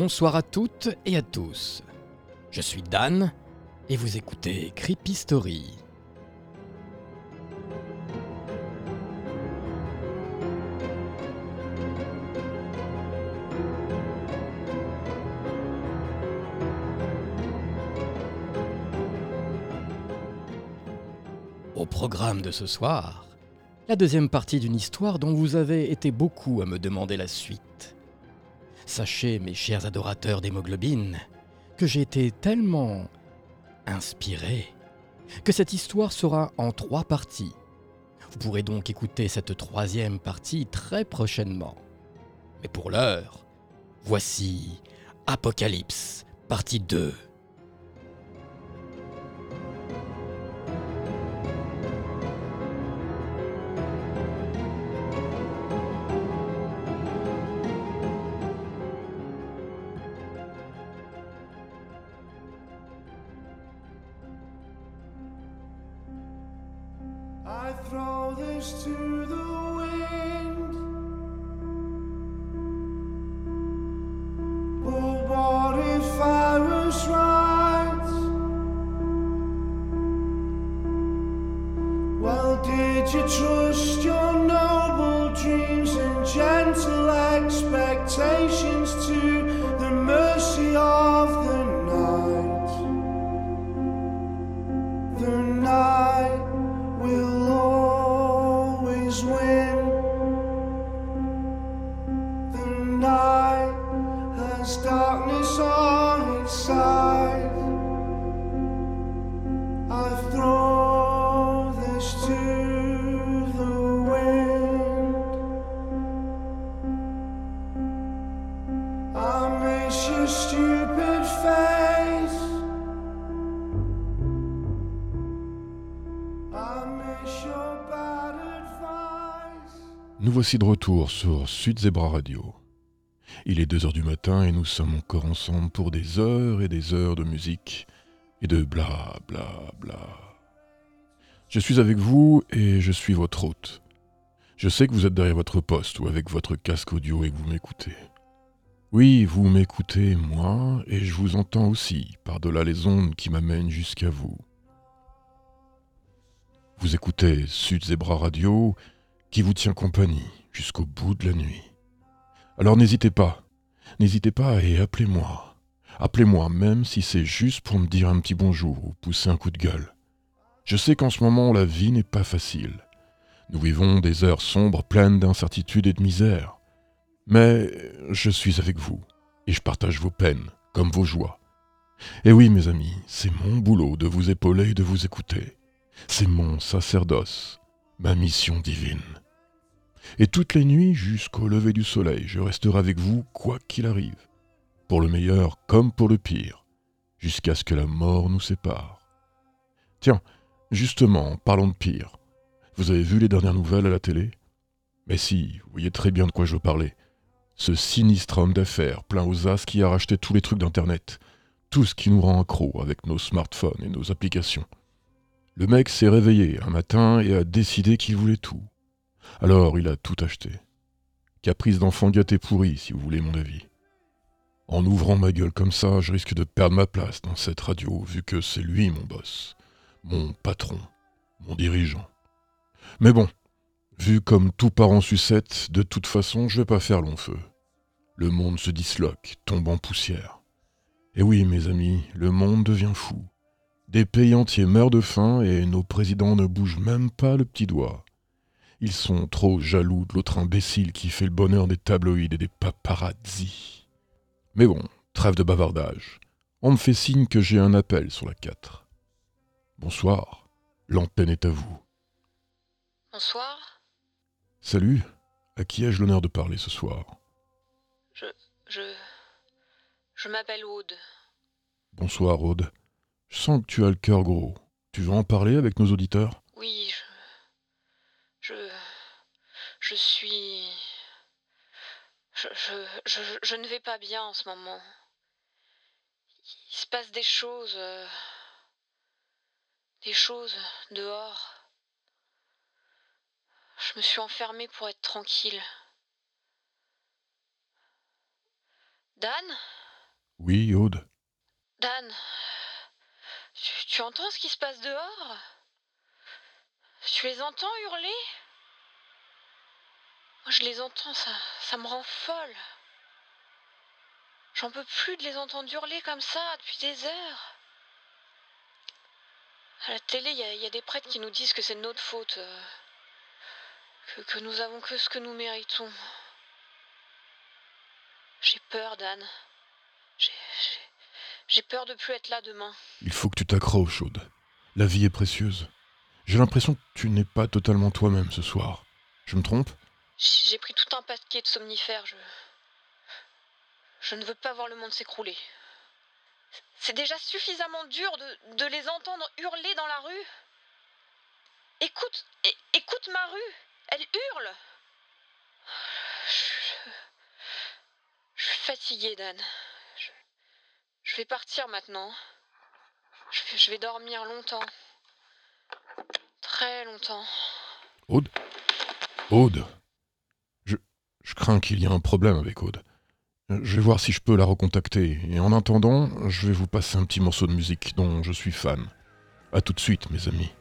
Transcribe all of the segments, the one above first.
Bonsoir à toutes et à tous. Je suis Dan et vous écoutez Creepy Story. Au programme de ce soir, la deuxième partie d'une histoire dont vous avez été beaucoup à me demander la suite. Sachez, mes chers adorateurs d'hémoglobine, que j'ai été tellement inspiré que cette histoire sera en trois parties. Vous pourrez donc écouter cette troisième partie très prochainement. Mais pour l'heure, voici Apocalypse, partie 2. you try. Voici de retour sur Sud Zebra Radio. Il est 2 heures du matin et nous sommes encore ensemble pour des heures et des heures de musique et de bla bla bla. Je suis avec vous et je suis votre hôte. Je sais que vous êtes derrière votre poste ou avec votre casque audio et que vous m'écoutez. Oui, vous m'écoutez, moi, et je vous entends aussi, par-delà les ondes qui m'amènent jusqu'à vous. Vous écoutez Sud Zebra Radio, qui vous tient compagnie jusqu'au bout de la nuit. Alors n'hésitez pas, n'hésitez pas et appelez-moi. Appelez-moi même si c'est juste pour me dire un petit bonjour ou pousser un coup de gueule. Je sais qu'en ce moment la vie n'est pas facile. Nous vivons des heures sombres pleines d'incertitude et de misère. Mais je suis avec vous et je partage vos peines comme vos joies. Et oui mes amis, c'est mon boulot de vous épauler et de vous écouter. C'est mon sacerdoce, ma mission divine. Et toutes les nuits jusqu'au lever du soleil, je resterai avec vous quoi qu'il arrive, pour le meilleur comme pour le pire, jusqu'à ce que la mort nous sépare. Tiens, justement, parlons de pire. Vous avez vu les dernières nouvelles à la télé? Mais si, vous voyez très bien de quoi je veux parler. Ce sinistre homme d'affaires plein aux as qui a racheté tous les trucs d'Internet, tout ce qui nous rend accro avec nos smartphones et nos applications. Le mec s'est réveillé un matin et a décidé qu'il voulait tout. Alors il a tout acheté. Caprice d'enfant gâté pourri, si vous voulez mon avis. En ouvrant ma gueule comme ça, je risque de perdre ma place dans cette radio, vu que c'est lui mon boss, mon patron, mon dirigeant. Mais bon, vu comme tout part en sucette, de toute façon, je vais pas faire long feu. Le monde se disloque, tombe en poussière. Et oui, mes amis, le monde devient fou. Des pays entiers meurent de faim et nos présidents ne bougent même pas le petit doigt. Ils sont trop jaloux de l'autre imbécile qui fait le bonheur des tabloïds et des paparazzi. Mais bon, trêve de bavardage. On me fait signe que j'ai un appel sur la 4. Bonsoir, l'antenne est à vous. Bonsoir. Salut, à qui ai-je l'honneur de parler ce soir? Je. Je. Je m'appelle Aude. Bonsoir, Aude. Je sens que tu as le cœur gros. Tu veux en parler avec nos auditeurs? Oui, je. Je. Je suis. Je, je, ne vais pas bien en ce moment. Il se passe des choses. euh, Des choses dehors. Je me suis enfermée pour être tranquille. Dan? Oui, Aude Dan, tu, entends ce qui se passe dehors? Tu les entends hurler? Moi, je les entends, ça, me rend folle. J'en peux plus de les entendre hurler comme ça depuis des heures. À la télé, il y, a- il y a des prêtres qui nous disent que c'est de notre faute. euh, que, que nous avons que ce que nous méritons. J'ai peur, Dan. J'ai- j'ai- peur de plus être là demain. Il faut que tu t'accroches, Aude. La vie est précieuse. J'ai l'impression que tu n'es pas totalement toi-même ce soir. Je me trompe? J'ai pris tout un paquet de somnifères. Je. Je ne veux pas voir le monde s'écrouler. C'est déjà suffisamment dur de, de les entendre hurler dans la rue. Écoute, écoute ma rue. Elle hurle. Je, je suis fatiguée, Dan. Je, vais partir maintenant. Je vais, dormir longtemps. Très longtemps. Aude Aude je, je crains qu'il y ait un problème avec Aude. Je vais voir si je peux la recontacter, et en attendant, je vais vous passer un petit morceau de musique dont je suis fan. A tout de suite, mes amis.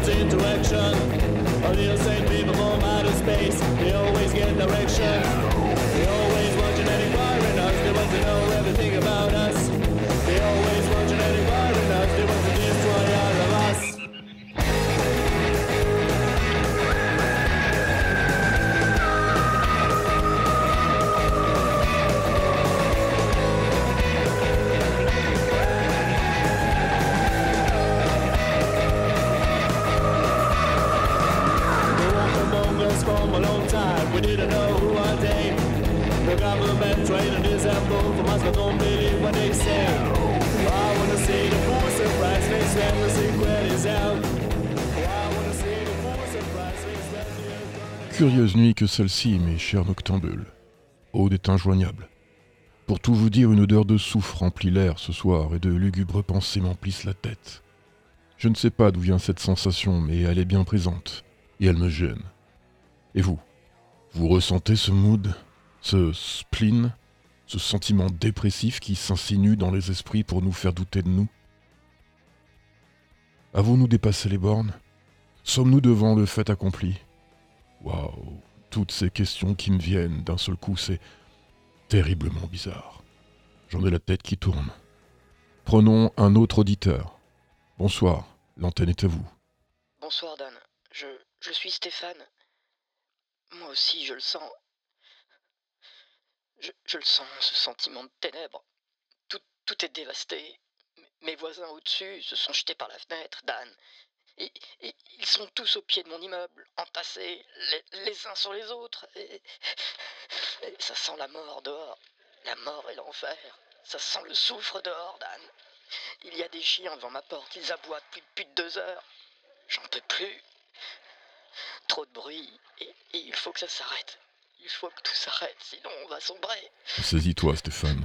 world's interaction. O'Neill sent people from outer space. They always get direction. Curieuse nuit que celle-ci, mes chers noctambules. Aude est injoignable. Pour tout vous dire, une odeur de soufre remplit l'air ce soir et de lugubres pensées m'emplissent la tête. Je ne sais pas d'où vient cette sensation, mais elle est bien présente, et elle me gêne. Et vous Vous ressentez ce mood, ce spleen, ce sentiment dépressif qui s'insinue dans les esprits pour nous faire douter de nous? Avons-nous dépassé les bornes Sommes-nous devant le fait accompli? Waouh, toutes ces questions qui me viennent d'un seul coup, c'est terriblement bizarre. J'en ai la tête qui tourne. Prenons un autre auditeur. Bonsoir, l'antenne est à vous. Bonsoir Dan, je, je suis Stéphane. Moi aussi je le sens. Je, le sens, ce sentiment de ténèbres. Tout, tout est dévasté. Mes voisins au-dessus se sont jetés par la fenêtre, Dan. Et, ils sont tous au pied de mon immeuble, entassés, les, uns sur les autres. Ça sent la mort dehors. La mort et l'enfer. Ça sent le soufre dehors, Dan. Il y a des chiens devant ma porte, ils aboient depuis plus de deux heures. J'en peux plus. Trop de bruit. Et, et il faut que ça s'arrête. Il faut que tout s'arrête, sinon on va sombrer. Saisis-toi, Stéphane.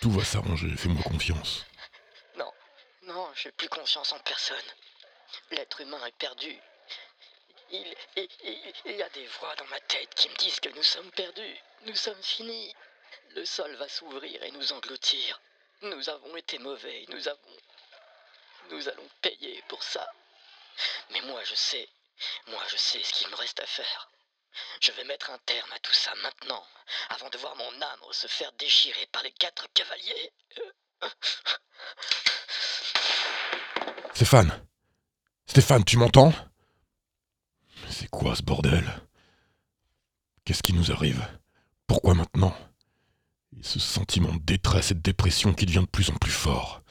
Tout va s'arranger, fais-moi confiance. Non, non, j'ai plus confiance en personne. L'être humain est perdu. Il, il- il- il y a des voix dans ma tête qui me disent que nous sommes perdus. Nous sommes finis. Le sol va s'ouvrir et nous engloutir. Nous avons été mauvais. Nous avons. Nous allons payer pour ça. Mais moi, je sais. Moi, je sais ce qu'il me reste à faire. Je vais mettre un terme à tout ça maintenant, avant de voir mon âme se faire déchirer par les quatre cavaliers. Stéphane Stéphane, tu m'entends? C'est quoi ce bordel? Qu'est-ce qui nous arrive? Pourquoi maintenant? Et ce sentiment de détresse et de dépression qui devient de plus en plus fort.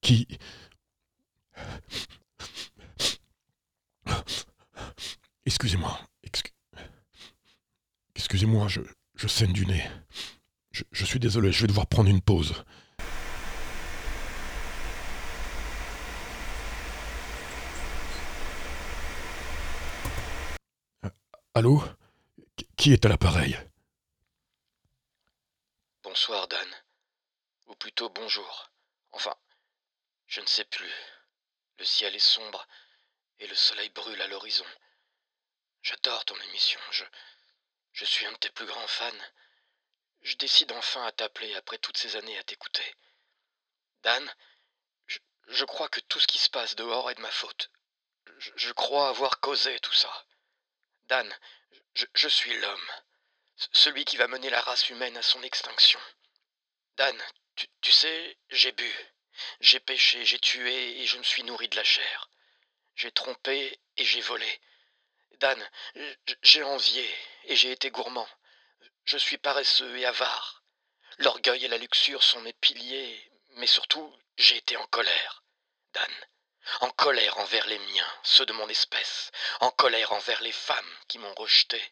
Qui... Excusez-moi. excu- Excusez-moi, je, je saigne du nez. Je, je suis désolé, je vais devoir prendre une pause. Allô? Qui- Qui est à l'appareil? Bonsoir, Dan. Ou plutôt bonjour. Enfin, je ne sais plus. Le ciel est sombre et le soleil brûle à l'horizon. J'adore ton émission. Je, suis un de tes plus grands fans. Je décide enfin à t'appeler après toutes ces années à t'écouter. Dan, je, crois que tout ce qui se passe dehors est de ma faute. Je, crois avoir causé tout ça. Dan, je, je suis l'homme. Celui qui va mener la race humaine à son extinction. Dan, tu, tu sais, j'ai bu. J'ai péché, j'ai tué et je me suis nourri de la chair. J'ai trompé et j'ai volé. Dan, j'ai envié et j'ai été gourmand. Je suis paresseux et avare. L'orgueil et la luxure sont mes piliers, mais surtout, j'ai été en colère. Dan, en colère envers les miens, ceux de mon espèce, en colère envers les femmes qui m'ont rejeté,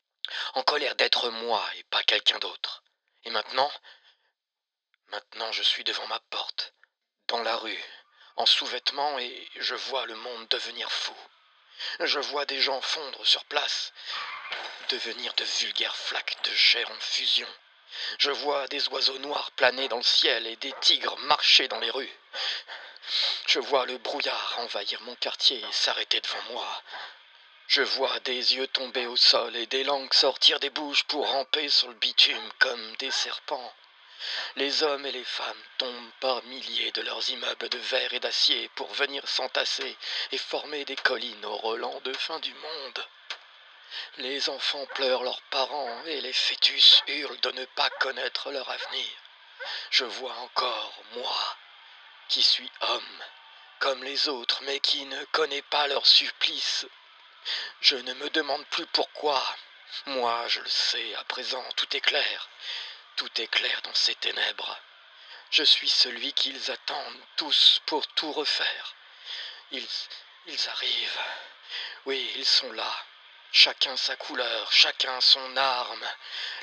en colère d'être moi et pas quelqu'un d'autre. Et maintenant, maintenant je suis devant ma porte, dans la rue, en sous-vêtements et je vois le monde devenir fou. Je vois des gens fondre sur place, devenir de vulgaires flaques de chair en fusion. Je vois des oiseaux noirs planer dans le ciel et des tigres marcher dans les rues. Je vois le brouillard envahir mon quartier et s'arrêter devant moi. Je vois des yeux tomber au sol et des langues sortir des bouches pour ramper sur le bitume comme des serpents. Les hommes et les femmes tombent par milliers de leurs immeubles de verre et d'acier pour venir s'entasser et former des collines au relent de fin du monde. Les enfants pleurent leurs parents et les fœtus hurlent de ne pas connaître leur avenir. Je vois encore, moi, qui suis homme, comme les autres, mais qui ne connais pas leur supplice. Je ne me demande plus pourquoi. Moi, je le sais, à présent, tout est clair. Tout est clair dans ces ténèbres. Je suis celui qu'ils attendent tous pour tout refaire. Ils, ils arrivent. Oui, ils sont là. Chacun sa couleur, chacun son arme.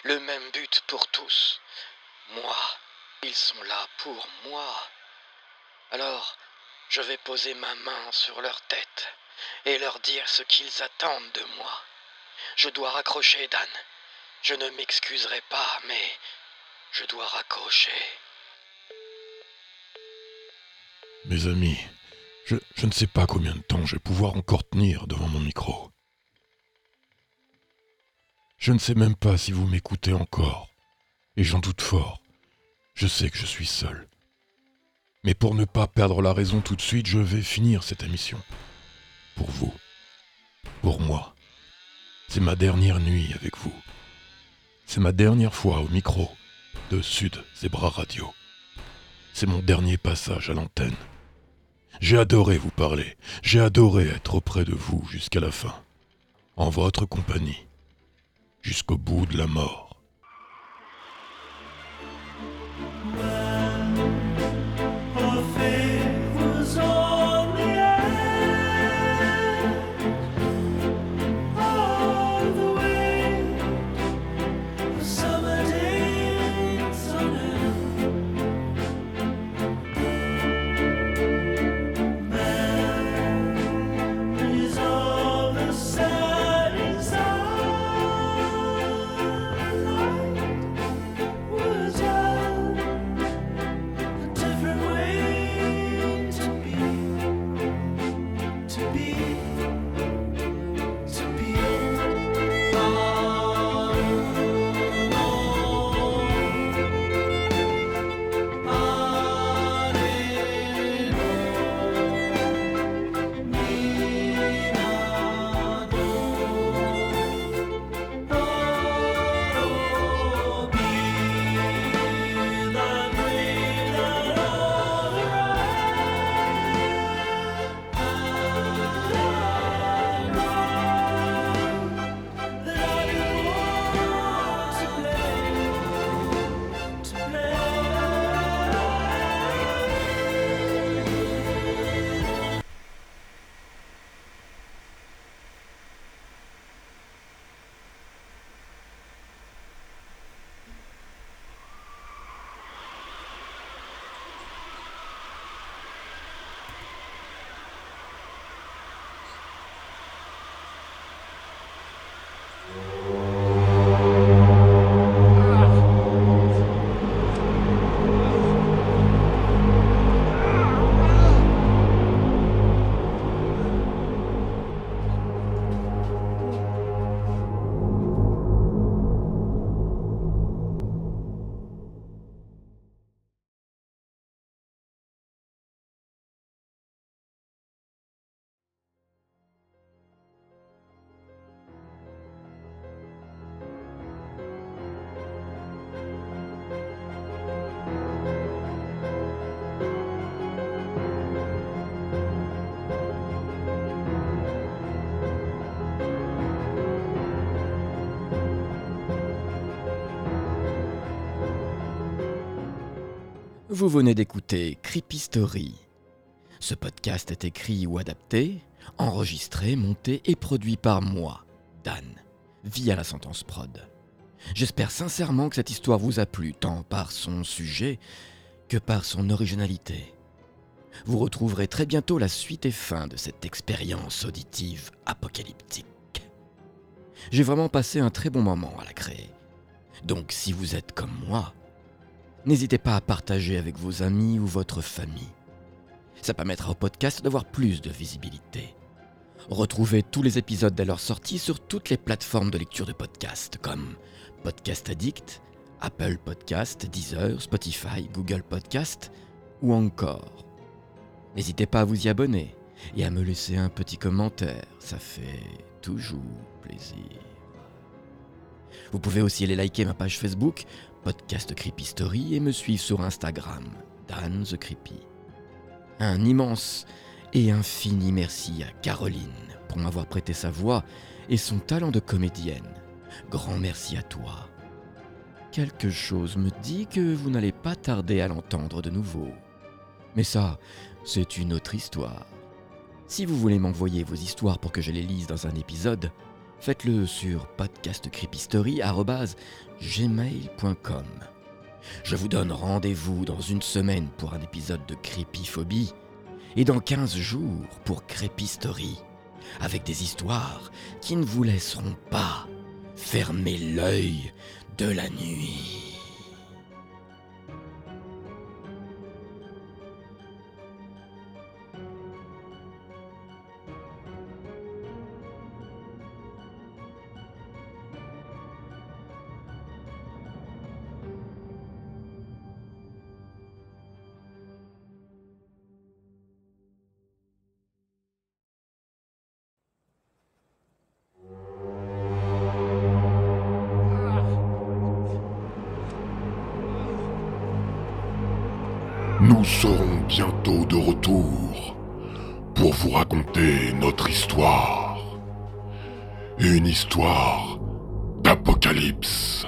Le même but pour tous. Moi. Ils sont là pour moi. Alors, je vais poser ma main sur leur tête et leur dire ce qu'ils attendent de moi. Je dois raccrocher, Dan. Je ne m'excuserai pas, mais je dois raccrocher. Mes amis, je, ne sais pas combien de temps je vais pouvoir encore tenir devant mon micro. Je ne sais même pas si vous m'écoutez encore, et j'en doute fort. Je sais que je suis seul. Mais pour ne pas perdre la raison tout de suite, je vais finir cette émission. Pour vous. Pour moi. C'est ma dernière nuit avec vous. C'est ma dernière fois au micro de Sud Zebra Radio. C'est mon dernier passage à l'antenne. J'ai adoré vous parler, j'ai adoré être auprès de vous jusqu'à la fin, en votre compagnie, jusqu'au bout de la mort. Vous venez d'écouter Creepy Story. Ce podcast est écrit ou adapté, enregistré, monté et produit par moi, Dan, via la sentence prod. J'espère sincèrement que cette histoire vous a plu, tant par son sujet que par son originalité. Vous retrouverez très bientôt la suite et fin de cette expérience auditive apocalyptique. J'ai vraiment passé un très bon moment à la créer. Donc si vous êtes comme moi, n'hésitez pas à partager avec vos amis ou votre famille. Ça permettra au podcast d'avoir plus de visibilité. Retrouvez tous les épisodes dès leur sortie sur toutes les plateformes de lecture de podcasts comme Podcast Addict, Apple Podcast, Deezer, Spotify, Google Podcast ou encore. N'hésitez pas à vous y abonner et à me laisser un petit commentaire, ça fait toujours plaisir. Vous pouvez aussi aller liker ma page Facebook, Podcast Creepy Story, et me suivre sur Instagram, Dan the Creepy. Un immense et infini merci à Caroline pour m'avoir prêté sa voix et son talent de comédienne. Grand merci à toi. Quelque chose me dit que vous n'allez pas tarder à l'entendre de nouveau. Mais ça, c'est une autre histoire. Si vous voulez m'envoyer vos histoires pour que je les lise dans un épisode, faites-le sur podcastcreepystory.gmail.com. Je vous donne rendez-vous dans une semaine pour un épisode de Creepyphobie et dans 15 jours pour Creepy Story, avec des histoires qui ne vous laisseront pas fermer l'œil de la nuit. Nous serons bientôt de retour pour vous raconter notre histoire. Une histoire d'apocalypse.